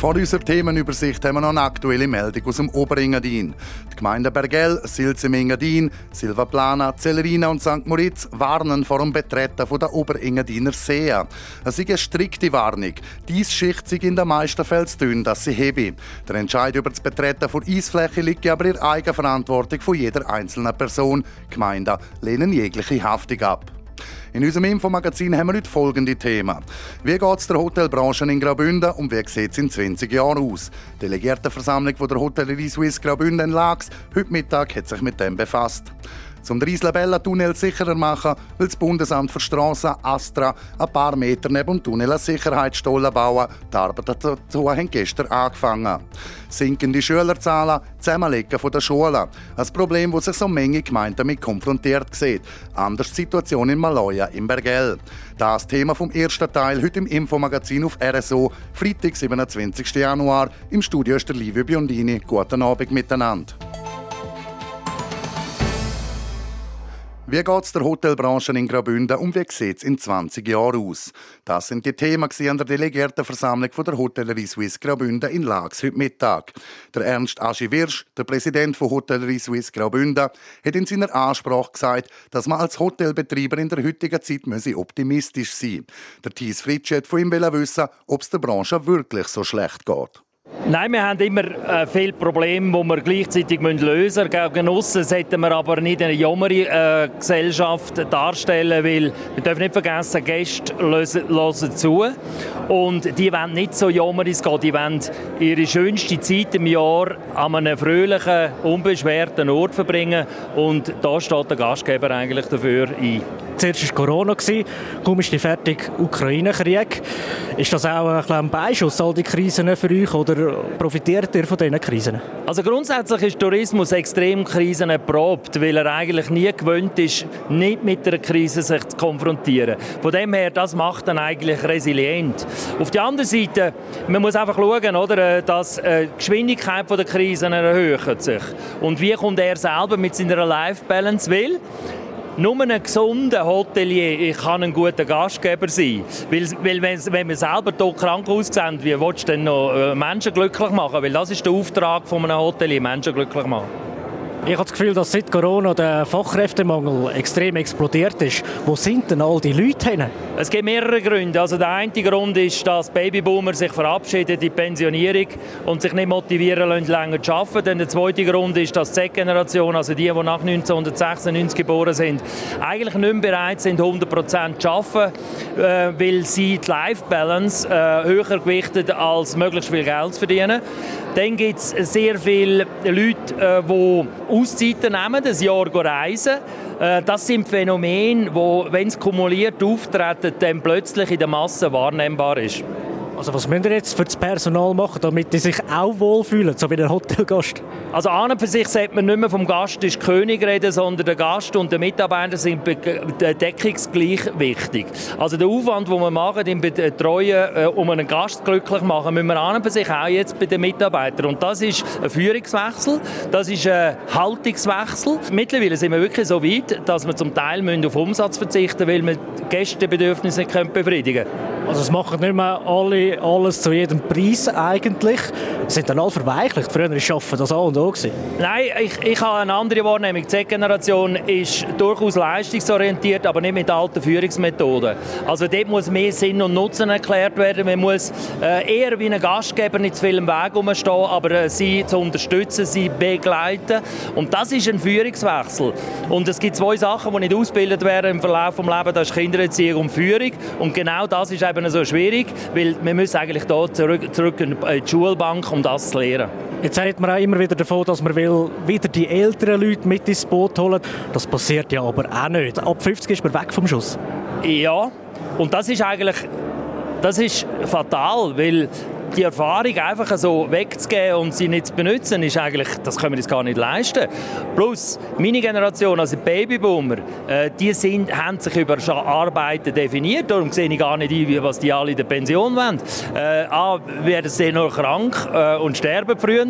Vor unserer Themenübersicht haben wir noch eine aktuelle Meldung aus dem Oberengadin. Die Gemeinden Bergell, Silze im Engadin, Silvaplana, Zellerina und St. Moritz warnen vor dem Betreten der Oberengadiner See. Es ist eine strikte Warnung. Dies schicht sich in den meisten Fällen zu dass sie hebe. Der Entscheid über das Betreten von Eisfläche liegt aber in der Eigenverantwortung von jeder einzelnen Person. Die Gemeinden lehnen jegliche Haftung ab. In unserem Infomagazin haben wir heute folgende Themen. Wie geht es der Hotelbranche in Graubünden und wie sieht es in 20 Jahren aus? Die Delegiertenversammlung von der Hotellerie Suisse Graubünden in Lax heute Mittag hat sich mit dem befasst. Zum den Riesla-Bella-Tunnel sicherer machen, will das Bundesamt für Strassen Astra ein paar Meter neben dem Tunnel eine Sicherheitsstollen bauen. Die Arbeiten dazu haben gestern angefangen. Sinkende Schülerzahlen, Zusammenlegen der Schulen. Ein Problem, das sich so Menge Gemeinden damit konfrontiert sieht. Anders die Situation in Maloja im Bergell. Das Thema vom ersten Teil heute im Infomagazin auf RSO, Freitag, 27. Januar. Im Studio ist der Livio Biondini. Guten Abend miteinander. Wie geht es der Hotelbranche in Graubünden und wie sieht es in 20 Jahren aus? Das sind die Themen an der Delegiertenversammlung der Hotellerie Suisse Graubünden in Lax heute Mittag. Der Ernst Aschi Wirsch, der Präsident von Hotellerie Suisse Graubünden, hat in seiner Ansprache gesagt, dass man als Hotelbetreiber in der heutigen Zeit optimistisch sein müsse. Der Thies Fritsch hat von ihm wissen, ob es der Branche wirklich so schlecht geht. Nein, wir haben immer äh, viele Probleme, die wir gleichzeitig lösen müssen. Gegen aussen sollten wir aber nicht eine jummere äh, Gesellschaft darstellen, weil wir dürfen nicht vergessen, Gäste hören zu. Und die wollen nicht so jammerig gehen. Die wollen ihre schönste Zeit im Jahr an einem fröhlichen, unbeschwerten Ort verbringen. Und da steht der Gastgeber eigentlich dafür ein. Zuerst war Corona, kaum ist die fertig Ukraine-Krieg. Ist das auch ein, ein Beischuss, all die Krisen für euch, oder profitiert ihr von diesen Krisen? Also grundsätzlich ist Tourismus extrem Krisen erprobt, weil er eigentlich nie gewöhnt ist, nicht mit einer Krise sich zu konfrontieren. Von dem her, das macht dann eigentlich resilient. Auf der anderen Seite, man muss einfach schauen, oder, dass äh, die Geschwindigkeit der Krisen erhöht sich. Und wie kommt er selber mit seiner Life Balance will? Nur ein gesunder Hotelier kann ein guter Gastgeber sein. Weil, weil wenn, wir selber hier krank aussehen, wie willst du denn noch äh, Menschen glücklich machen? Weil das ist der Auftrag von einem Hotelier, Menschen glücklich machen. Ich habe das Gefühl, dass seit Corona der Fachkräftemangel extrem explodiert ist. Wo sind denn all die Leute hin? Es gibt mehrere Gründe. Also der eine Grund ist, dass Babyboomer sich verabschieden in die Pensionierung und sich nicht motivieren lassen, länger zu arbeiten. Dann der zweite Grund ist, dass die Z-Generation, also die, die nach 1996 geboren sind, eigentlich nicht mehr bereit sind, 100% zu arbeiten, äh, weil sie die Life-Balance äh, höher gewichtet als möglichst viel Geld zu verdienen. Dann gibt es sehr viele Leute, äh, die Auszeiten nehmen, ein Jahr reisen. Äh, das sind Phänomene, die, wenn es kumuliert auftreten, dann plötzlich in der Masse wahrnehmbar ist. Also was müssen wir jetzt für das Personal machen, damit die sich auch wohlfühlen, so wie der Hotelgast? Also an und für sich sollte man nicht mehr vom Gast ist König reden, sondern der Gast und der Mitarbeiter sind deckungsgleich wichtig. Also der Aufwand, den wir machen im Betreuen, äh, um einen Gast glücklich zu machen, müssen wir an und für sich auch jetzt bei den Mitarbeitern. Und das ist ein Führungswechsel, das ist ein Haltungswechsel. Mittlerweile sind wir wirklich so weit, dass wir zum Teil auf Umsatz verzichten müssen, weil wir Gästebedürfnisse nicht befriedigen können. Also es machen nicht mehr alle alles zu jedem Preis eigentlich. Sind dann alle verweichlicht. Früher war das auch und auch. Nein, ich, ich habe eine andere Wahrnehmung. Die Z-Generation ist durchaus leistungsorientiert, aber nicht mit alten Führungsmethoden. Also dort muss mehr Sinn und Nutzen erklärt werden. Man muss äh, eher wie ein Gastgeber nicht zu viel im Weg rumstehen, aber äh, sie zu unterstützen, sie begleiten. Und das ist ein Führungswechsel. Und es gibt zwei Sachen, die nicht ausgebildet werden im Verlauf des Lebens. Das ist Kindererziehung und Führung. Und genau das ist eben so schwierig, weil wir müssen eigentlich hier zurück, zurück in die Schulbank, um das zu lernen. Jetzt redet man auch immer wieder davon, dass man will wieder die älteren Leute mit ins Boot holen. Das passiert ja aber auch nicht. Ab 50 ist man weg vom Schuss. Ja, und das ist eigentlich das ist fatal, weil die Erfahrung einfach so wegzugeben und sie nicht zu benutzen, ist eigentlich, das können wir uns gar nicht leisten. Plus, meine Generation, also die Babyboomer, äh, die sind, haben sich über Arbeiten definiert, darum sehe ich gar nicht ein, was die alle in der Pension wollen. Äh, A, werden sie nur krank äh, und sterben früher.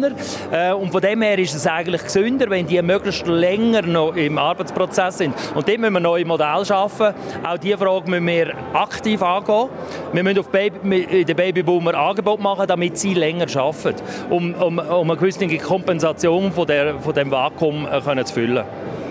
Äh, und von dem her ist es eigentlich gesünder, wenn die möglichst länger noch im Arbeitsprozess sind. Und dort müssen wir neue Modelle schaffen. Auch diese Frage müssen wir aktiv angehen. Wir müssen auf Baby, den Babyboomer Angebot machen, damit sie länger arbeiten, um, um, um eine gewisse Kompensation von, der, von dem Vakuum äh, können zu füllen.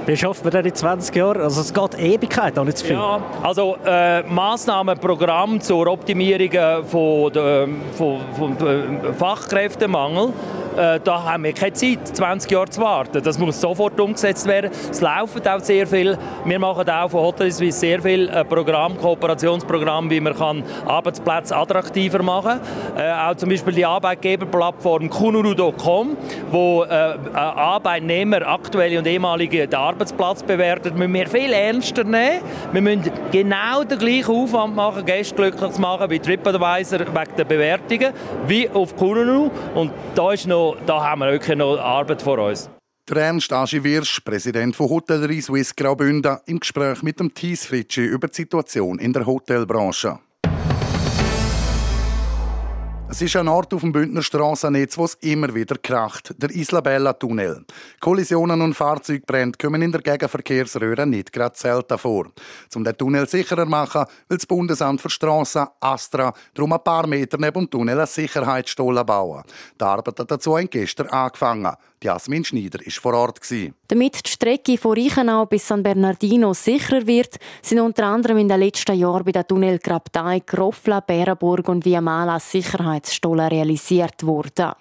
Wie schafft man das in 20 Jahren? Also es geht Ewigkeit, auch nicht zu viel. Ja, also äh, Massnahmenprogramm zur Optimierung äh, von, der, von, von, von äh, Fachkräftemangel äh, da haben wir keine Zeit, 20 Jahre zu warten. Das muss sofort umgesetzt werden. Es laufen auch sehr viel. Wir machen auch von Hotel Suisse sehr viel äh, Programm, Kooperationsprogramm, wie man kann Arbeitsplätze attraktiver machen kann. Äh, auch zum Beispiel die Arbeitgeberplattform kunuru.com, wo äh, äh, Arbeitnehmer, aktuelle und ehemalige, den Arbeitsplatz bewerten, müssen wir viel ernster nehmen. Wir müssen genau den gleichen Aufwand machen, Gäste glücklich zu machen wie TripAdvisor wegen der Bewertungen, wie auf Kununu. Und da ist noch da haben wir wirklich noch Arbeit vor uns. Der Ernst Wirsch, Präsident von Hotellerie Swiss Graubünden, im Gespräch mit dem Thies Fritschi über die Situation in der Hotelbranche. Es ist ein Ort auf dem Bündner Strassennetz, wo es immer wieder kracht, der Isla-Bella-Tunnel. Kollisionen und Fahrzeugbrände kommen in der Gegenverkehrsröhre nicht gerade selten vor. Um den Tunnel sicherer zu machen, will das Bundesamt für Strassen, Astra, darum ein paar Meter neben dem Tunnel eine Sicherheitsstollen bauen. Die Arbeiten dazu haben gestern angefangen. Jasmin Schneider war vor Ort. Damit die Strecke von Reichenau bis San Bernardino sicherer wird, sind unter anderem in den letzten Jahren bei den Tunnel Grabtei, Groffla, Bärenburg und Viamala Sicherheitsstollen realisiert worden.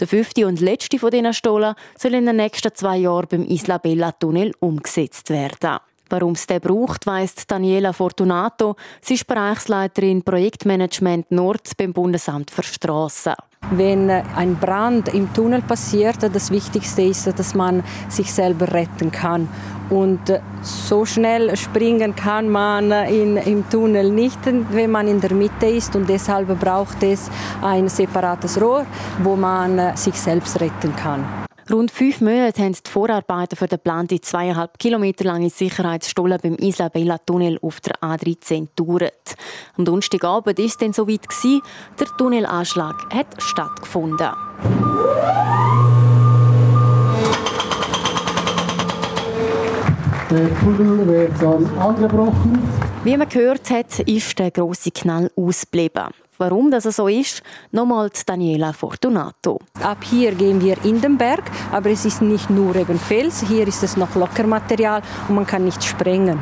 Der fünfte und letzte von diesen Stollen soll in den nächsten zwei Jahren beim Isla Bella Tunnel umgesetzt werden. Warum es den braucht, weiss Daniela Fortunato. Sie ist Bereichsleiterin Projektmanagement Nord beim Bundesamt für Strassen. Wenn ein Brand im Tunnel passiert, das Wichtigste ist, dass man sich selber retten kann. Und so schnell springen kann man in, im Tunnel nicht, wenn man in der Mitte ist. Und deshalb braucht es ein separates Rohr, wo man sich selbst retten kann. Rund fünf Monate haben die Vorarbeiten für den geplante zweieinhalb Kilometer lange Sicherheitsstollen beim Isla Bella Tunnel auf der A13 gedauert. Am Donnerstagabend war es dann soweit. Der Tunnelanschlag hat stattgefunden. Der Tunnel wird dann angebrochen. Wie man gehört hat, ist der grosse Knall ausgeblieben. Warum das so ist, nochmals Daniela Fortunato. Ab hier gehen wir in den Berg, aber es ist nicht nur eben Fels, hier ist es noch Lockermaterial und man kann nicht sprengen.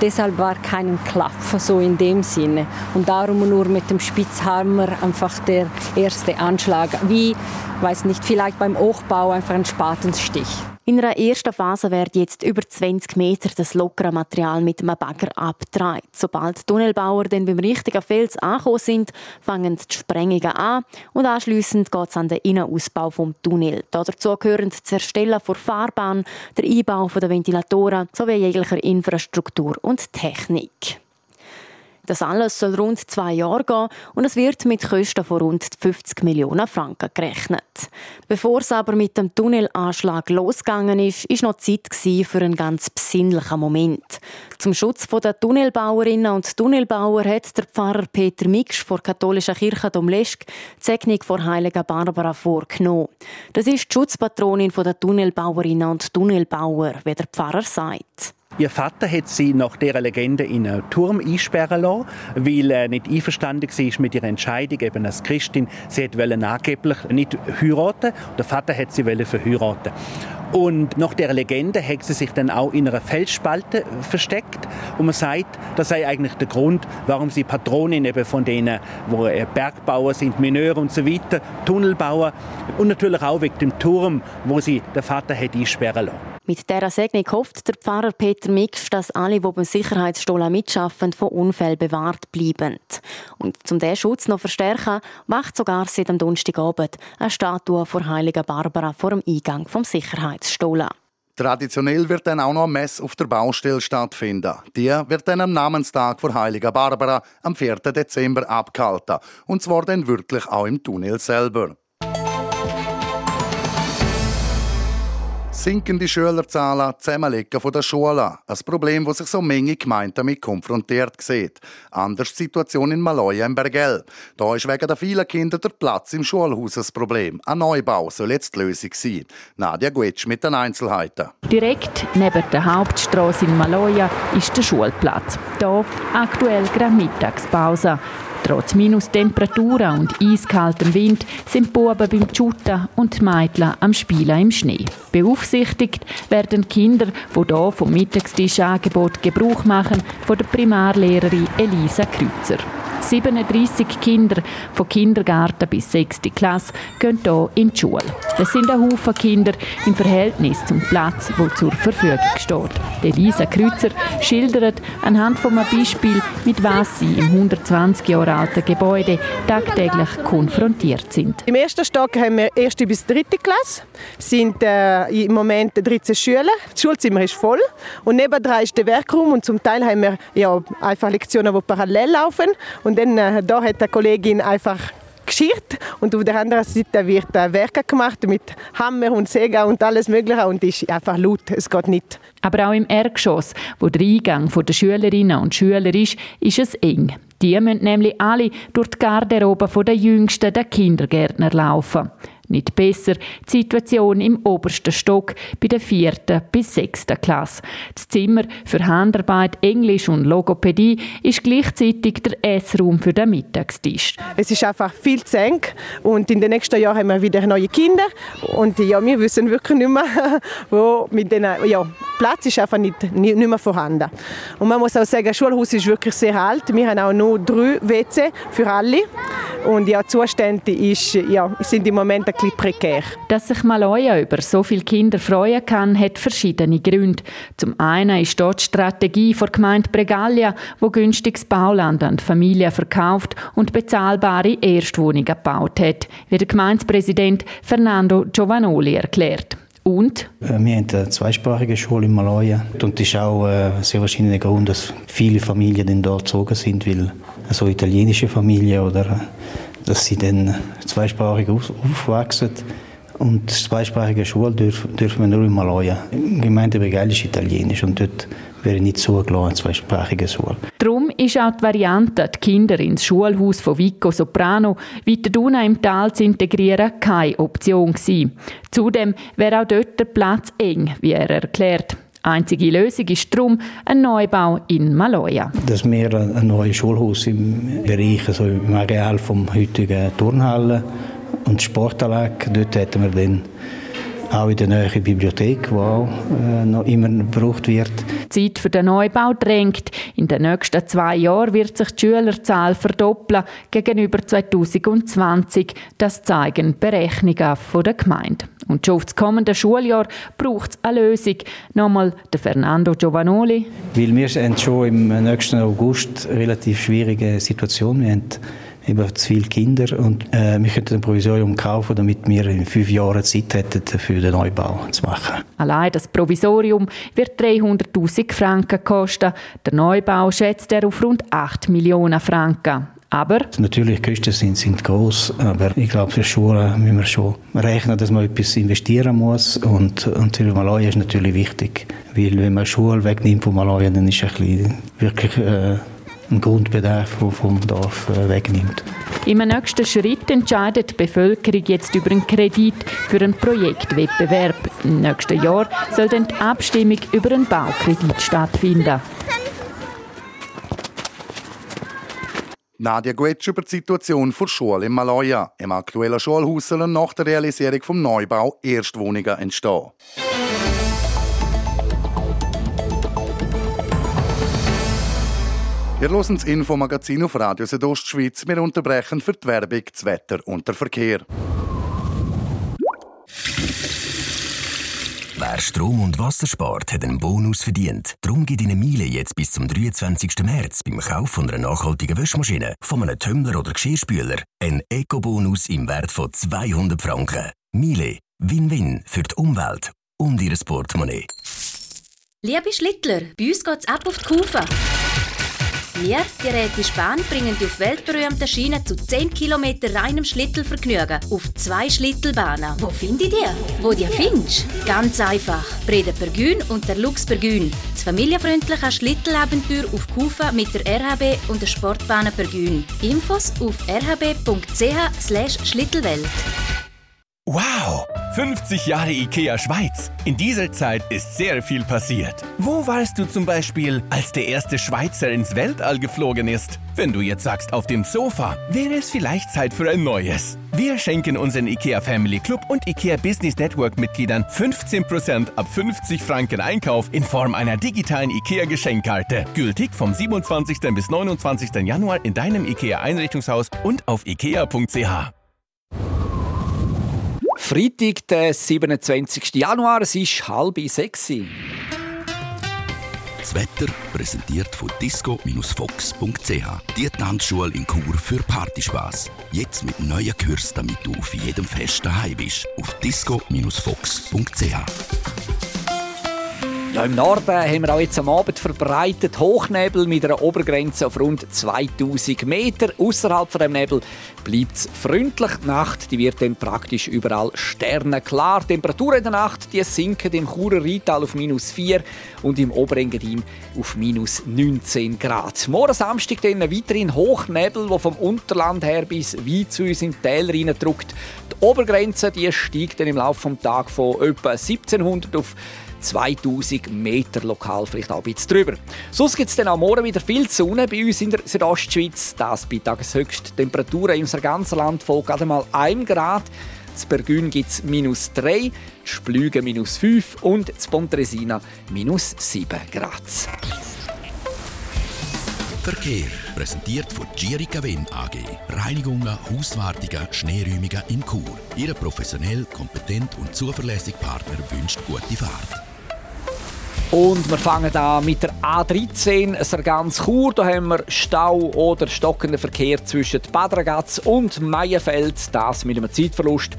Deshalb war kein Klapp so in dem Sinne. Und darum nur mit dem Spitzhammer einfach der erste Anschlag. Wie, weiß nicht, vielleicht beim Hochbau einfach ein Spatenstich. In einer ersten Phase wird jetzt über 20 Meter das lockere Material mit einem Bagger abgetragen. Sobald die Tunnelbauer dann beim richtigen Fels angekommen sind, fangen die Sprengungen an und anschliessend geht es an den Innenausbau vom Tunnel. Dazu gehören das Erstellen der Fahrbahn, der Einbau der Ventilatoren sowie jeglicher Infrastruktur und Technik. Das alles soll rund zwei Jahre gehen und es wird mit Kosten von rund 50 Millionen Franken gerechnet. Bevor es aber mit dem Tunnelanschlag losgegangen ist, ist noch Zeit für einen ganz besinnlichen Moment. Zum Schutz der Tunnelbauerinnen und Tunnelbauer hat der Pfarrer Peter Miksch vor katholischer Kirche Domleschk die Segnung vor Heiliger Barbara vorgenommen. Das ist die Schutzpatronin der Tunnelbauerinnen und Tunnelbauer, wie der Pfarrer sagt. Ihr Vater hat sie nach dieser Legende in einen Turm einsperren lassen, weil er nicht einverstanden war mit ihrer Entscheidung, eben als Christin. Sie wollte angeblich nicht heiraten. Der Vater hat sie verheiraten. Und nach der Legende hat sie sich dann auch in einer Felsspalte versteckt. Und man sagt, das sei eigentlich der Grund, warum sie Patronin eben von denen, wo Bergbauer sind, Mineur und so weiter, Tunnelbauer und natürlich auch wegen dem Turm, wo sie der Vater hat einsperren lassen. Mit dieser Segnung hofft der Pfarrer Peter Mix, dass alle, die beim Sicherheitsstollen mitschaffen, von Unfällen bewahrt bleiben. Und um diesen Schutz noch zu verstärken, macht sogar seit am Donnerstagabend eine Statue vor Heiliger Barbara vor dem Eingang vom Sicherheitsstollen. Traditionell wird dann auch noch eine Messe auf der Baustelle stattfinden. Die wird dann am Namenstag vor Heiliger Barbara am 4. Dezember abgehalten. Und zwar dann wirklich auch im Tunnel selber. Sinkende Schülerzahlen, Zusammenlegen von der Schule. Ein Problem, das sich so Menge Gemeinden damit konfrontiert sieht. Anders die Situation in Maloja im Bergell. Da ist wegen der vielen Kinder der Platz im Schulhaus ein Problem. Ein Neubau soll jetzt die Lösung sein. Nadia Guetsch mit den Einzelheiten. Direkt neben der Hauptstraße in Maloja ist der Schulplatz. Hier aktuell gerade Mittagspause. Trotz Minustemperaturen und eiskaltem Wind sind die Buben beim Shooten und die Mädchen am Spielen im Schnee. Beaufsichtigt werden Kinder, die hier vom Mittagstischangebot Gebrauch machen, von der Primarlehrerin Elisa Kreuzer. 37 Kinder von Kindergarten bis 6. Klasse gehen hier in die Schule. Das sind ein Haufen Kinder im Verhältnis zum Platz, der zur Verfügung steht. Elisa Kreuzer schildert anhand von einem Beispiel, mit was sie im 120 Jahre alten Gebäude tagtäglich konfrontiert sind. Im ersten Stock haben wir erste bis dritte Klasse. Es sind äh, im Moment 13 Schüler. Das Schulzimmer ist voll und nebenan ist der Werkraum und zum Teil haben wir ja, einfach Lektionen, die parallel laufen und dann äh, da hat die Kollegin einfach geschirrt und auf der anderen Seite wird äh, Werke gemacht mit Hammer und Säge und alles mögliche und ist einfach laut, es geht nicht. Aber auch im Erdgeschoss, wo der Eingang der Schülerinnen und Schüler ist, ist es eng. Die müssen nämlich alle durch die Garderobe der Jüngsten der Kindergärtner laufen. Nicht besser die Situation im obersten Stock bei der vierten bis sechsten Klasse. Das Zimmer für Handarbeit, Englisch und Logopädie ist gleichzeitig der Essraum für den Mittagstisch. Es ist einfach viel zu eng und in den nächsten Jahren haben wir wieder neue Kinder und ja, wir wissen wirklich nicht mehr, wo mit denen, ja, Platz ist einfach nicht, nicht, mehr vorhanden. Und man muss auch sagen, das Schulhaus ist wirklich sehr alt. Wir haben auch nur drei WC für alle und ja, Zustände ist, ja, sind im Moment bisschen prekär. Dass sich Maloja über so viele Kinder freuen kann, hat verschiedene Gründe. Zum einen ist dort die Strategie der Gemeinde Bregaglia, wo günstiges Bauland an die Familie verkauft und bezahlbare Erstwohnungen gebaut hat, wie der Gemeindepräsident Fernando Giovanoli erklärt. Und? Äh, wir haben eine zweisprachige Schule in Maloja. Und das ist auch äh, sehr wahrscheinlich der Grund, dass viele Familien dort gezogen sind, weil so italienische Familien oder dass sie dann zweisprachig aufwachsen. Und zweisprachige Schule dürfen, dürfen wir nur in Maloja. Die Gemeinde Begeil ist italienisch und dort wäre nicht zugelassen, zweisprachige Schule. Darum ist auch die Variante, die Kinder ins Schulhaus von Vico Soprano weiter unten im Tal zu integrieren, keine Option gewesen. Zudem wäre auch dort der Platz eng, wie er erklärt. Einzige Lösung ist darum ein Neubau in Maloja. Dass wir ein neues Schulhaus im Bereich, also im Areal vom heutigen Turnhalle und Sportanlage, dort hätten wir dann auch in der neuen Bibliothek, die auch äh, noch immer gebraucht wird. Die Zeit für den Neubau drängt. In den nächsten zwei Jahren wird sich die Schülerzahl verdoppeln gegenüber 2020. Das zeigen Berechnungen der Gemeinde. Und schon auf das kommende Schuljahr braucht es eine Lösung. Nochmal der Fernando Giovanoli. Weil wir sind schon im nächsten August eine relativ schwierige Situation. Wir haben eben zu viele Kinder und äh, wir könnten ein Provisorium kaufen, damit wir in fünf Jahren Zeit hätten, für den Neubau zu machen. Allein das Provisorium wird 300'000 Franken kosten. Der Neubau schätzt er auf rund 8 Millionen Franken. Aber? Natürlich, die Kosten sind, sind groß, aber ich glaube, für Schulen müssen wir schon rechnen, dass man etwas investieren muss. Und, und für Malawi ist natürlich wichtig, weil wenn man Schule wegnimmt von Malawi, dann ist es ein bisschen wirklich äh, ein Grundbedarf, der vom Dorf äh, wegnimmt. Im nächsten Schritt entscheidet die Bevölkerung jetzt über einen Kredit für einen Projektwettbewerb. Im nächsten Jahr soll dann die Abstimmung über einen Baukredit stattfinden. Nadia Guetsch über die Situation der Schule in Maloja. Im aktuellen Schulhaus sollen nach der Realisierung des Neubau Erstwohnungen entstehen. Wir hören das Infomagazin auf Radio Südostschweiz. Wir unterbrechen für die Werbung, das Wetter und den Verkehr. Wer Strom und Wasser spart, hat einen Bonus verdient. Darum gibt Ihnen Miele jetzt bis zum 23. März beim Kauf von einer nachhaltigen Wäschmaschine, von einem Tumbler oder Geschirrspüler einen Eco-Bonus im Wert von 200 Franken. Miele, Win-Win für die Umwelt und ihr Portemonnaie. Liebe Schlittler, bei uns geht es ab auf die Kufe. Wir, die Räte Spahn, bringen die auf weltberühmten Schienen zu 10 km reinem Schlittelvergnügen auf zwei Schlittelbahnen. Wo finde ich die? Wo die findest? Ganz einfach. Breda Pergün und der Lux Pergün. Das familienfreundliche Schlittelabenteuer auf Kufa mit der RHB und der Sportbahn Pergün. Infos auf rhb.ch/schlittelwelt. Wow! 50 Jahre IKEA Schweiz. In dieser Zeit ist sehr viel passiert. Wo warst du zum Beispiel, als der erste Schweizer ins Weltall geflogen ist? Wenn du jetzt sagst auf dem Sofa, wäre es vielleicht Zeit für ein neues. Wir schenken unseren IKEA Family Club und IKEA Business Network Mitgliedern 15% ab 50 Franken Einkauf in Form einer digitalen IKEA Geschenkkarte. Gültig vom 27. bis 29. Januar in deinem IKEA Einrichtungshaus und auf ikea.ch. Freitag, der 27. Januar, es ist halb sechs. Das Wetter präsentiert von disco-fox.ch. Die Tanzschule in Chur für Partyspaß. Jetzt mit neuen Kürzen, damit du auf jedem Fest daheim bist. Auf disco-fox.ch. Ja, Im Norden haben wir auch jetzt am Abend verbreitet Hochnebel mit einer Obergrenze auf rund 2000 Meter. Außerhalb von dem Nebel bleibt es freundlich. Die Nacht die wird dann praktisch überall sternenklar. Die Temperaturen in der Nacht die sinken im Churer Rheintal auf minus 4 und im Oberengadin auf minus 19 Grad. Morgen Samstag dann weiterhin Hochnebel, der vom Unterland her bis weit zu uns in die Täler drückt. Die Obergrenze die steigt dann im Laufe des Tages von etwa 1700 auf 2000 Meter lokal, vielleicht auch ein bisschen drüber. Sonst gibt es dann am Morgen wieder viel Sonne bei uns in der Südostschweiz. Das bei Tageshöchsttemperaturen in unserem ganzen Land von gerade mal 1 Grad. In Bergün gibt es minus 3, in Splügen minus 5 und in Pontresina minus 7 Grad. Verkehr präsentiert von Girica Win AG. Reinigungen, Hauswartungen, Schneeräumungen in Chur. Ihr professionell, kompetent und zuverlässig Partner wünscht gute Fahrt. Und wir fangen an mit der A13, Sargans Chur. Da haben wir Stau oder stockenden Verkehr zwischen Bad Ragaz und Meierfeld. Das mit einem Zeitverlust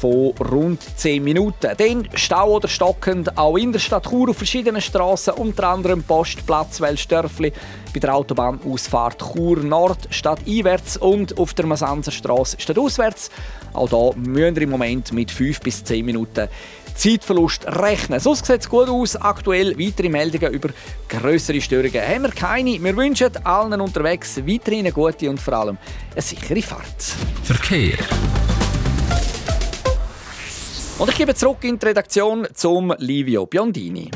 von rund 10 Minuten. Dann Stau oder stockend auch in der Stadt Chur auf verschiedenen Straßen, unter anderem Postplatz Welsdörfli, bei der Autobahnausfahrt Chur Nord stadteinwärts und auf der Masanzerstraße stadtauswärts. Auch hier müssen wir im Moment mit 5 bis 10 Minuten Zeitverlust rechnen. Sonst sieht es gut aus. Aktuell weitere Meldungen über größere Störungen haben wir keine. Wir wünschen allen unterwegs weiterhin eine gute und vor allem eine sichere Fahrt. Verkehr. Und ich gebe zurück in die Redaktion zum Livio Biondini.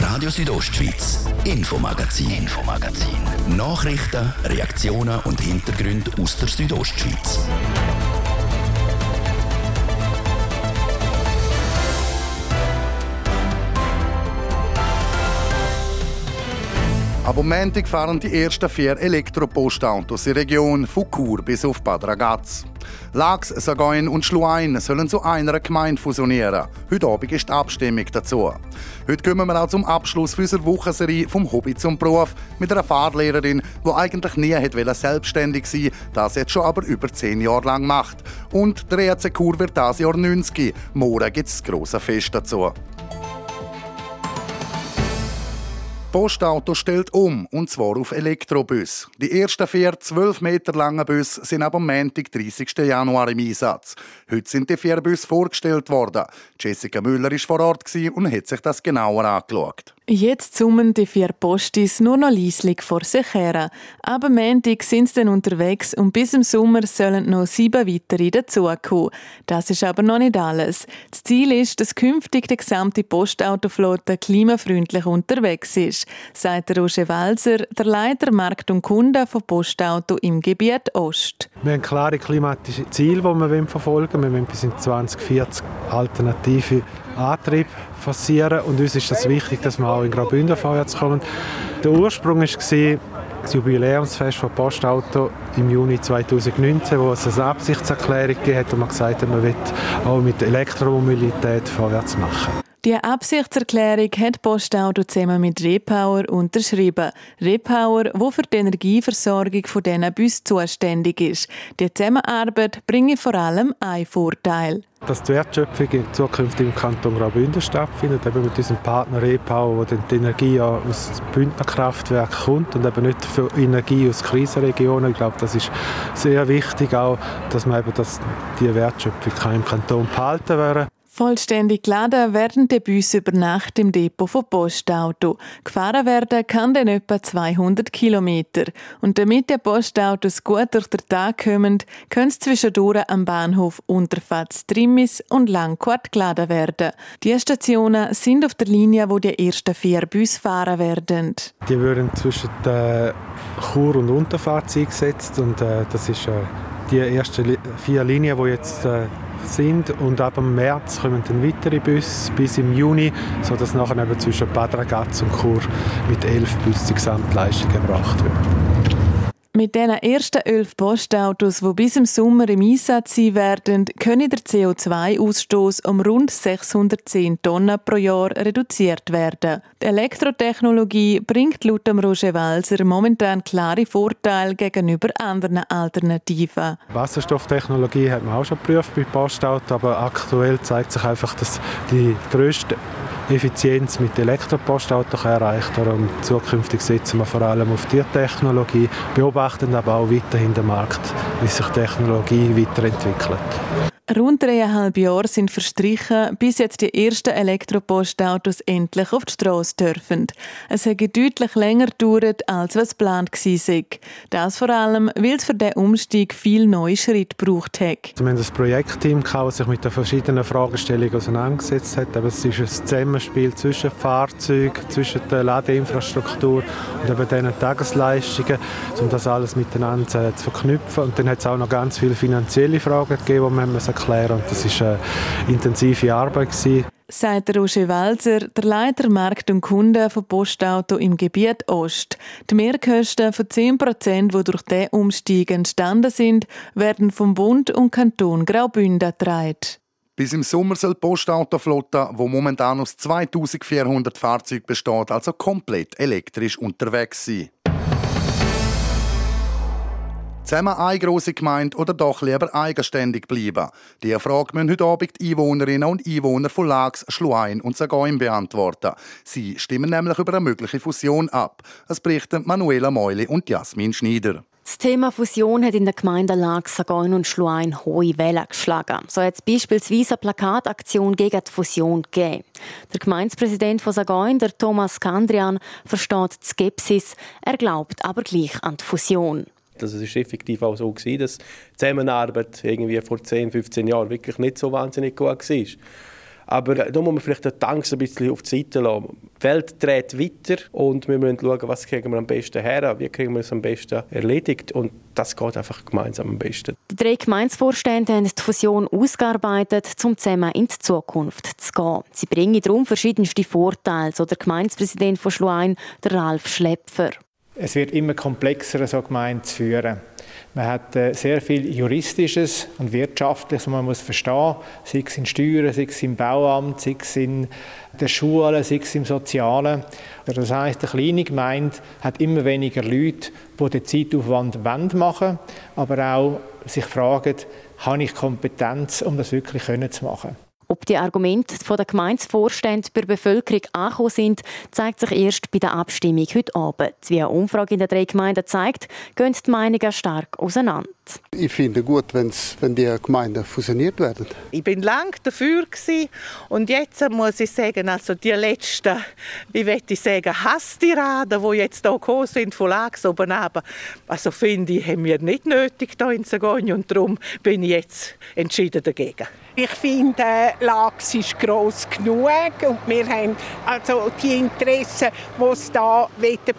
Radio Südostschweiz, Infomagazin. Infomagazin. Nachrichten, Reaktionen und Hintergründe aus der Südostschweiz. Ab Montag fahren die ersten vier Elektropostautos in der Region von Chur bis auf Bad Ragaz. Lax, Sagoin und Schluein sollen zu einer Gemeinde fusionieren. Heute Abend ist die Abstimmung dazu. Heute kommen wir auch zum Abschluss unserer Wochenserie «Vom Hobby zum Beruf» mit einer Fahrlehrerin, die eigentlich nie selbstständig sein das jetzt schon aber über zehn Jahre lang macht. Und der ERC Chur wird das Jahr 90. Morgen gibt es das grosse Fest dazu. Postauto stellt um, und zwar auf Elektrobus. Die ersten vier 12 Meter langen Busse sind ab Montag, 30. Januar im Einsatz. Heute sind die vier Busse vorgestellt worden. Jessica Müller war vor Ort und hat sich das genauer angeschaut. Jetzt summen die vier Postis nur noch leislich vor sich her. Aber Montag sind sie dann unterwegs und bis im Sommer sollen noch sieben weitere dazukommen. Das ist aber noch nicht alles. Das Ziel ist, dass künftig die gesamte Postautoflotte klimafreundlich unterwegs ist, sagt Roger Walser, der Leiter Markt und Kunde von Postauto im Gebiet Ost. Wir haben klare klimatische Ziele, die wir verfolgen wollen. Wir wollen bis in 2040 alternative Antrieb forcieren und uns ist das wichtig, dass wir auch in Graubünden vorwärts kommen. Der Ursprung war das Jubiläumsfest von Postauto im Juni 2019, wo es eine Absichtserklärung gegeben hat und man gesagt hat, man will auch mit Elektromobilität vorwärts machen. Die Absichtserklärung hat Postauto zusammen mit Repower unterschrieben. Repower, wo für die Energieversorgung von diesen Bussen zuständig ist. Die Zusammenarbeit bringe vor allem einen Vorteil. Dass die Wertschöpfung in Zukunft im Kanton Graubünden stattfindet, eben mit unserem Partner Repower, wo die Energie aus Bündner Kraftwerk kommt und eben nicht für Energie aus Krisenregionen. Ich glaube, das ist sehr wichtig auch, dass man eben das, die Wertschöpfung im Kanton behalten werden Vollständig geladen werden die Busse über Nacht im Depot von Postauto. Gefahren werden kann dann etwa 200 Kilometer. Und damit die Postautos gut durch den Tag kommen, können sie zwischendurch am Bahnhof Unterfatz Trimmis und Langquart geladen werden. Die Stationen sind auf der Linie, wo die ersten vier Busse fahren werden. Die werden zwischen äh, Chur und Unterfatz eingesetzt und äh, das ist äh, die ersten vier Linien, die jetzt äh, sind und ab März kommen dann weitere Busse bis im Juni, sodass nachher eben zwischen Bad Ragaz und Chur mit elf Bussen die Gesamtleistung erbracht wird. Mit den ersten elf Postautos, die bis im Sommer im Einsatz sein werden, können der CO2-Ausstoß um rund 610 Tonnen pro Jahr reduziert werden. Die Elektrotechnologie bringt laut Roger Walser momentan klare Vorteile gegenüber anderen Alternativen. Wasserstofftechnologie hat man auch schon geprüft bei Postautos, aber aktuell zeigt sich einfach, dass die grösste Effizienz mit Elektropostautos erreicht. Darum zukünftig setzen wir vor allem auf die Technologie, beobachten aber auch weiterhin den Markt, wie sich Technologie weiterentwickelt. Rund dreieinhalb Jahre sind verstrichen, bis jetzt die ersten Elektropostautos endlich auf die Straße dürfen. Es hat deutlich länger gedauert, als was geplant war. Das vor allem, weil es für diesen Umstieg viel neue Schritte gebraucht hat. Wir haben ein Projektteam, das sich mit den verschiedenen Fragestellungen auseinandergesetzt hat. Aber es ist ein Zusammenspiel zwischen Fahrzeugen, zwischen der Ladeinfrastruktur und eben diesen Tagesleistungen, um das alles miteinander zu verknüpfen. Und dann hat es auch noch ganz viele finanzielle Fragen gegeben, die man erklären und das ist eine intensive Arbeit gewesen. Sagt Roger Walzer, der Leiter Markt und Kunden von Postauto im Gebiet Ost. Die Mehrkosten von 10 Prozent, die durch diesen Umstieg entstanden sind, werden vom Bund und Kanton Graubünden getragen. Bis im Sommer soll die Postautoflotte, die momentan aus 2400 Fahrzeugen besteht, also komplett elektrisch unterwegs sein. Zusammen eine grosse Gemeinde oder doch lieber eigenständig bleiben? Diese Frage müssen heute Abend die Einwohnerinnen und Einwohner von Lax, Schluein und Sagoin beantworten. Sie stimmen nämlich über eine mögliche Fusion ab. Es berichten Manuela Meuli und Jasmin Schneider. Das Thema Fusion hat in der Gemeinde Lax, Sagoin und Schluein hohe Wellen geschlagen. So hat es beispielsweise eine Plakataktion gegen die Fusion gegeben. Der Gemeindepräsident von Sagoin, der Thomas Kandrian, versteht die Skepsis. Er glaubt aber gleich an die Fusion. Also es war effektiv auch so gewesen, dass die Zusammenarbeit irgendwie vor 10, 15 Jahren wirklich nicht so wahnsinnig gut war. Aber da muss man vielleicht die Angst ein bisschen auf die Seite lassen. Die Welt dreht weiter und wir müssen schauen, was kriegen wir am besten her, wie kriegen wir es am besten erledigt. Und das geht einfach gemeinsam am besten. Die drei Gemeindevorstände haben die Fusion ausgearbeitet, um zusammen in die Zukunft zu gehen. Sie bringen darum verschiedenste Vorteile, so der Gemeindepräsident von Schluein, Ralf Schlepfer. Es wird immer komplexer, so Gemeinde zu führen. Man hat äh, sehr viel Juristisches und Wirtschaftliches, was man muss verstehen sei es in Steuern, sei es im Bauamt, sei es in der Schule, sei es im Sozialen. Das heisst, eine kleine Gemeinde hat immer weniger Leute, die den Zeitaufwand machen wollen, aber auch sich fragen, habe ich Kompetenz, um das wirklich zu machen. Ob die Argumente der Gemeindevorstände bei der Bevölkerung angekommen sind, zeigt sich erst bei der Abstimmung heute Abend. Wie eine Umfrage in den drei Gemeinden zeigt, gehen die Meinungen stark auseinander. Ich finde gut, wenn's, wenn die Gemeinden fusioniert werden. Ich bin lang dafür gewesen. und jetzt muss ich sagen, also die letzten, wie möchte ich sagen, Hasstiraden, die jetzt hier gekommen sind von Lags oben runter, also finde ich, haben wir nicht nötig hier in Sagogne und darum bin ich jetzt entschieden dagegen. Ich finde, Lachs ist gross genug und wir haben also die Interessen, die es da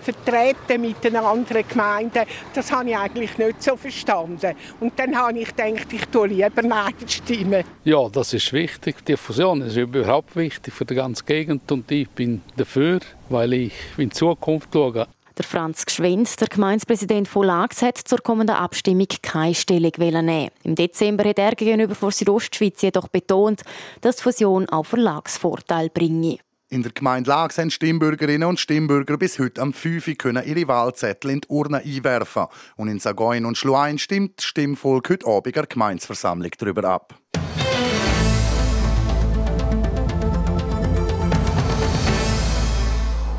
vertreten mit den anderen Gemeinden, das habe ich eigentlich nicht so verstanden. Und dann habe ich gedacht, ich tue lieber Nein stimmen. Ja, das ist wichtig. Die Fusion ist überhaupt wichtig für die ganze Gegend und ich bin dafür, weil ich in die Zukunft schaue. Der Franz Gschwend, der Gemeindepräsident von Lax, hat zur kommenden Abstimmung keine Stellung nehmen. Im Dezember hat er gegenüber vor Südostschweiz jedoch betont, dass die Fusion auch Verlagsvorteil bringe. In der Gemeinde Lags haben Stimmbürgerinnen und Stimmbürger bis heute am 5 Uhr ihre Wahlzettel in die Urne einwerfen. Und in Sagoin und Schluein stimmt das Stimmvolk heute Abend der Gemeinsversammlung darüber ab.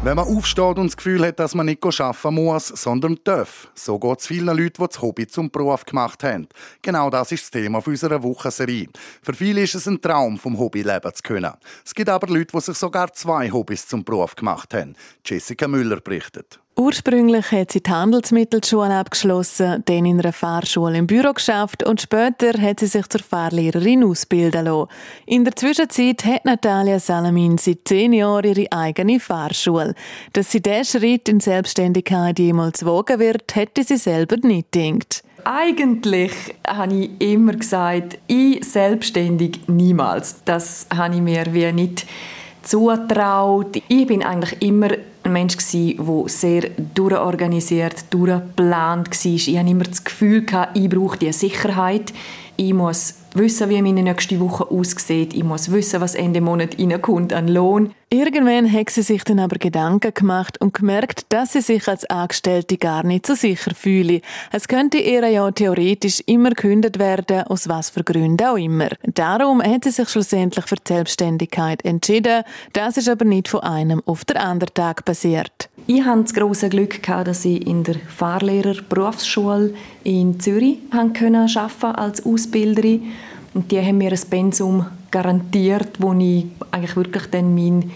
Wenn man aufsteht und das Gefühl hat, dass man nicht arbeiten muss, sondern darf. So geht es vielen Leuten, die das Hobby zum Beruf gemacht haben. Genau das ist das Thema unserer Wochenserie. Für viele ist es ein Traum, vom Hobby leben zu können. Es gibt aber Leute, die sich sogar zwei Hobbys zum Beruf gemacht haben. Jessica Müller berichtet. Ursprünglich hat sie die Handelsmittelschule abgeschlossen, dann in einer Fahrschule im Büro geschafft und später hat sie sich zur Fahrlehrerin ausbilden lassen. In der Zwischenzeit hat Natalia Salamin seit zehn Jahren ihre eigene Fahrschule. Dass sie diesen Schritt in Selbstständigkeit jemals wagen wird, hätte sie selber nicht gedacht. Eigentlich habe ich immer gesagt, ich selbstständig niemals. Das habe ich mir wie nicht zutraut. Ich bin eigentlich immer ein Mensch der sehr durchorganisiert, durchgeplant war. Ich hatte immer das Gefühl, ich brauche diese Sicherheit. Ich muss wissen, wie meine nächste Woche aussieht. Ich muss wissen, was Ende Monat an Lohn. Irgendwann hat sie sich dann aber Gedanken gemacht und gemerkt, dass sie sich als Angestellte gar nicht so sicher fühle. Es könnte ihr ja theoretisch immer gekündigt werden, aus was für Gründen auch immer. Darum hat sie sich schlussendlich für die Selbstständigkeit entschieden. Das ist aber nicht von einem auf den anderen Tag passiert. Ich hatte das große Glück, dass ich in der Fahrlehrer-Berufsschule in Zürich arbeiten konnte als Ausbilderin. Und die haben mir ein Pensum garantiert, wo ich eigentlich wirklich dann meinen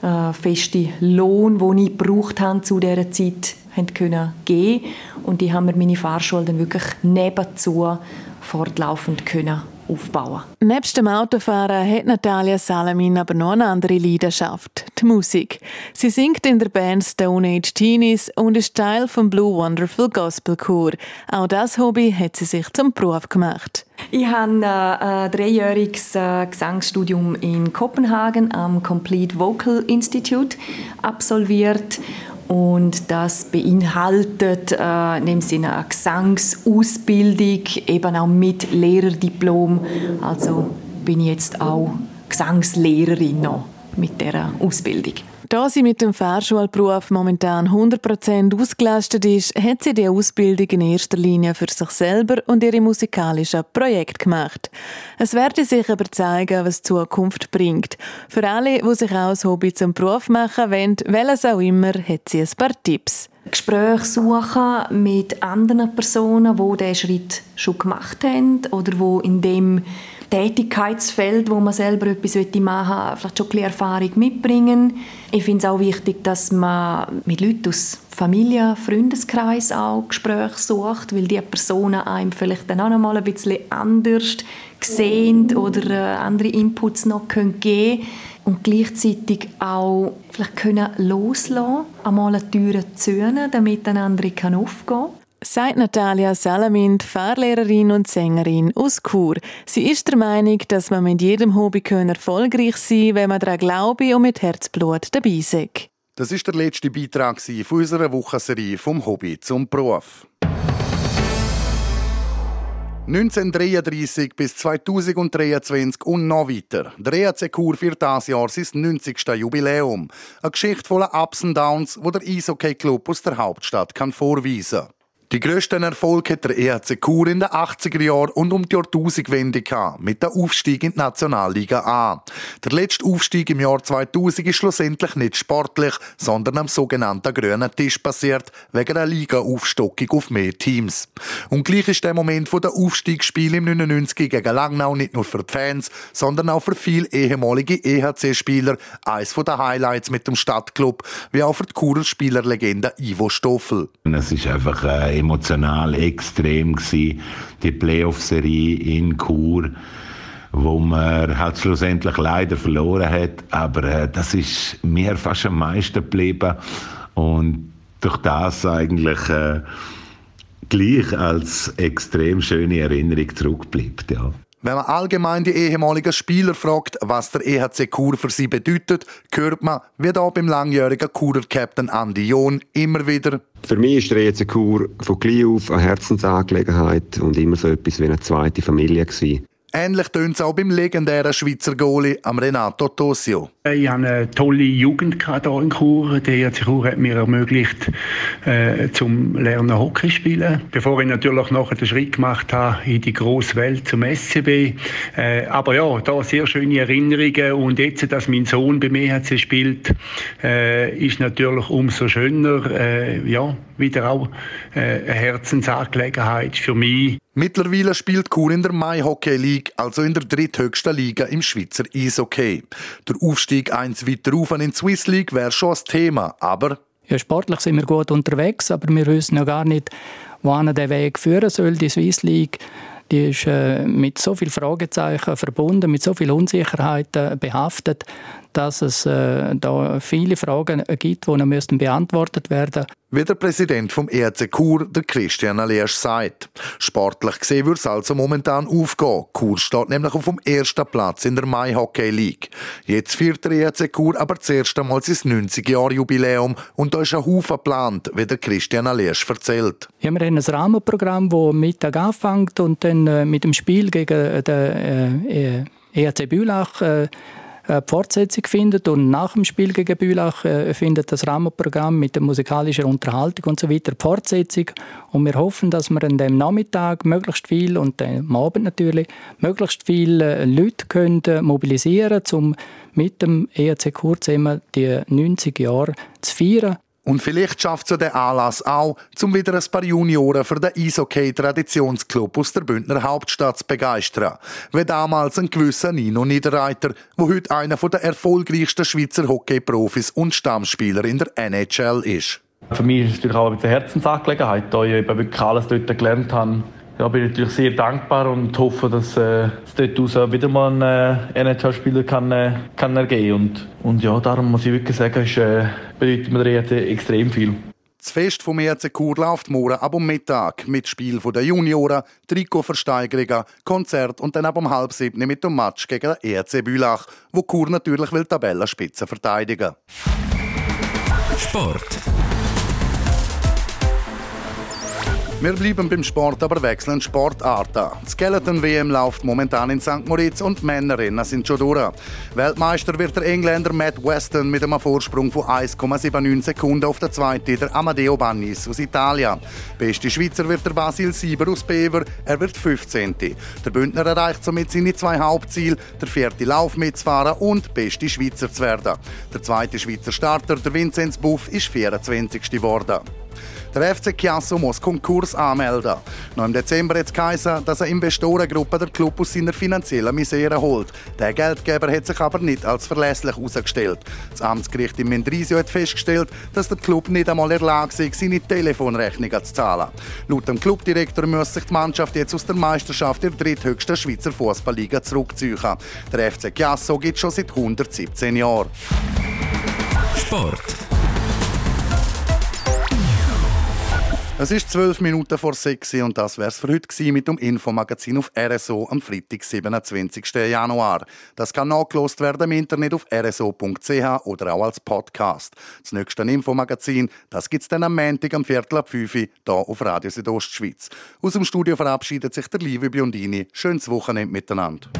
äh, festen Lohn, den ich gebraucht habe zu dieser Zeit, haben können geben. Und die haben mir meine Fahrschule dann wirklich nebenzu fortlaufend können aufbauen. Nebst dem Autofahren hat Natalia Salamin aber noch eine andere Leidenschaft, die Musik. Sie singt in der Band Stone Age Teenies und ist Teil vom Blue Wonderful Gospel Chor. Auch das Hobby hat sie sich zum Beruf gemacht. Ich habe äh, ein dreijähriges äh, Gesangsstudium in Kopenhagen am Complete Vocal Institute absolviert und das beinhaltet äh, in dem Sinne eine Gesangsausbildung, eben auch mit Lehrerdiplom. Also bin ich jetzt auch Gesangslehrerin noch mit dieser Ausbildung. Da sie mit dem Fahrschulberuf momentan 100% ausgelastet ist, hat sie die Ausbildung in erster Linie für sich selber und ihre musikalischen Projekte gemacht. Es werde sich aber zeigen, was die Zukunft bringt. Für alle, die sich auch das Hobby zum Beruf machen wollen, welches auch immer, hat sie ein paar Tipps. Gespräche suchen mit anderen Personen, die diesen Schritt schon gemacht haben oder die in dem Tätigkeitsfeld, wo man selber etwas machen will, vielleicht schon ein Erfahrung mitbringen. Ich finde es auch wichtig, dass man mit Leuten aus Familie, Freundeskreis auch Gespräche sucht, weil die Personen einem vielleicht dann auch noch mal ein bisschen anders sehen oder äh, andere Inputs noch geben können und gleichzeitig auch vielleicht können loslassen, einmal eine Tür zu damit eine andere aufgehen kann sagt Natalia Salamin, Fahrlehrerin und Sängerin aus Chur. Sie ist der Meinung, dass man mit jedem Hobby erfolgreich sein kann, wenn man daran glaube und mit Herzblut dabei ist. Das ist der letzte Beitrag von unserer Wochenserie «Vom Hobby zum Beruf». 1933 bis 2023 und noch weiter. Der EAC Chur für dieses Jahr sein 90. Jubiläum. Eine Geschichte voller Ups und Downs, wo der Eishockey-Club aus der Hauptstadt kann vorweisen kann. Die grössten Erfolge hat der EHC Chur in den 80er Jahren und um die Jahrtausendwende gehabt, mit dem Aufstieg in die Nationalliga A. Der letzte Aufstieg im Jahr 2000 ist schlussendlich nicht sportlich, sondern am sogenannten grünen Tisch passiert, wegen einer Liga-Aufstockung auf mehr Teams. Und gleich ist der Moment von der Aufstiegsspiel im 99 gegen Langnau nicht nur für die Fans, sondern auch für viele ehemalige EHC-Spieler eines der Highlights mit dem Stadtclub, wie auch für die Churer Spielerlegende Ivo Stoffel. Es ist einfach äh, emotional extrem gewesen, die Playoff-Serie in Chur wo man halt schlussendlich leider verloren hat, aber äh, das ist mir fast am meisten geblieben. Und durch das eigentlich äh, gleich als extrem schöne Erinnerung zurückbleibt, ja. Wenn man allgemein die ehemaligen Spieler fragt, was der EHC Chur für sie bedeutet, hört man, wie da beim langjährigen Churer Captain Andi John immer wieder für mich ist der EHC Chur von gleich auf eine Herzensangelegenheit und immer so etwas wie eine zweite Familie gewesen. Ähnlich tönt es auch beim legendären Schweizer Goalie am Renato Tosio. Ich hatte eine tolle Jugend hier in Chur. Der Chur hat mir ermöglicht, äh, zum Lernen Hockey spielen. Bevor ich natürlich nachher den Schritt gemacht habe in die grosse Welt zum SCB. Äh, aber ja, da sehr schöne Erinnerungen. Und jetzt, dass mein Sohn beim EHC spielt, äh, ist natürlich umso schöner. Äh, ja, wieder auch äh, eine Herzensangelegenheit für mich. Mittlerweile spielt Chur in der Mai Hockey League, also in der dritthöchsten Liga im Schweizer Eishockey. Der Aufstieg eins weiter rauf in die Swiss League wäre schon das Thema, aber... Ja, sportlich sind wir gut unterwegs, aber wir wissen ja gar nicht, wohin der Weg führen soll, die Swiss League. Die ist äh, mit so vielen Fragezeichen verbunden, mit so vielen Unsicherheiten behaftet, dass es äh, da viele Fragen gibt, die noch beantwortet werden Wie der Präsident vom ERC Chur, der Christian Aliersch, sagt. Sportlich gesehen würde es also momentan aufgehen. Chur steht nämlich auf dem ersten Platz in der Mai Hockey League. Jetzt feiert der ERC Chur aber zuerst einmal sein 90-Jahr-Jubiläum und da ist ein Haufen geplant, wie der Christian Aliersch erzählt. Ja, wir haben ein Rahmenprogramm, das Mittag anfängt und dann äh, mit dem Spiel gegen den äh, ERC Bülach äh, äh, Fortsetzung findet und nach dem Spiel gegen Bülach äh, findet das Rahmenprogramm mit der musikalischen Unterhaltung und so weiter Fortsetzung. Und wir hoffen, dass wir an dem Nachmittag möglichst viel und am Abend natürlich möglichst viele äh, Leute können mobilisieren, um mit dem ERC Kurzimmer die 90 Jahre zu feiern und vielleicht schafft es der Anlass auch, um wieder ein paar Junioren für den Eishockey-Traditionsclub aus der Bündner Hauptstadt zu begeistern. Wie damals ein gewisser Nino Niederreiter, wo heute einer der erfolgreichsten Schweizer Hockey-Profis und Stammspieler in der NHL ist. Für mich ist es natürlich auch eine Herzensangelegenheit, da ich eben wirklich alles dort gelernt habe ja, bin natürlich sehr dankbar und hoffe, dass äh, es dort aus wieder mal ein äh, NHL-Spieler kann, äh, kann ergehen und, und ja, darum muss ich wirklich sagen, ist, äh, bedeutet mir der ERC extrem viel. Das Fest vom ERC Chur läuft morgen ab um Mittag mit Spiel der Junioren, Trikotversteigerungen, Konzert und dann ab um halb sieben mit dem Match gegen den ERC Bülach, wo Chur natürlich will Tabellenspitze verteidigen. Sport. Wir bleiben beim Sport, aber wechseln Sportarten. Die Skeleton-WM läuft momentan in St. Moritz und Männerinnen sind schon durch. Weltmeister wird der Engländer Matt Weston mit einem Vorsprung von 1,79 Sekunden auf der zweiten, der Amadeo Bannis aus Italien. Beste Schweizer wird der Basil Sieber aus Bever, er wird 15. Der Bündner erreicht somit seine zwei Hauptziele, der vierte Lauf mitzufahren und beste Schweizer zu werden. Der zweite Schweizer Starter, der Vinzenz Buff, ist 24. geworden. Der FC Chiasso muss Konkurs anmelden. Noch im Dezember hat geheißen, dass eine Investorengruppe der Club aus seiner finanziellen Misere holt. Der Geldgeber hat sich aber nicht als verlässlich herausgestellt. Das Amtsgericht in Mendrisio hat festgestellt, dass der Club nicht einmal in der Lage sei, seine Telefonrechnungen zu zahlen. Laut dem Clubdirektor muss sich die Mannschaft jetzt aus der Meisterschaft der dritthöchsten Schweizer Fußballliga zurückziehen. Der FC Chiasso gibt schon seit 117 Jahren. Sport. Es ist zwölf Minuten vor sechs und das wär's für heute mit dem Infomagazin auf RSO am Freitag, 27. Januar. Das kann nachgelost werden im Internet auf rso.ch oder auch als Podcast. Das nächste Infomagazin, das gibt's dann am Montag am Viertel ab 5 Uhr hier auf Radio Südostschweiz. Aus dem Studio verabschiedet sich der liebe Biondini. Schönes Wochenende miteinander.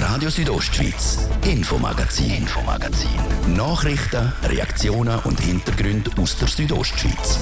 Radio Südostschweiz, Infomagazin, Infomagazin. Nachrichten, Reaktionen und Hintergründe aus der Südostschweiz.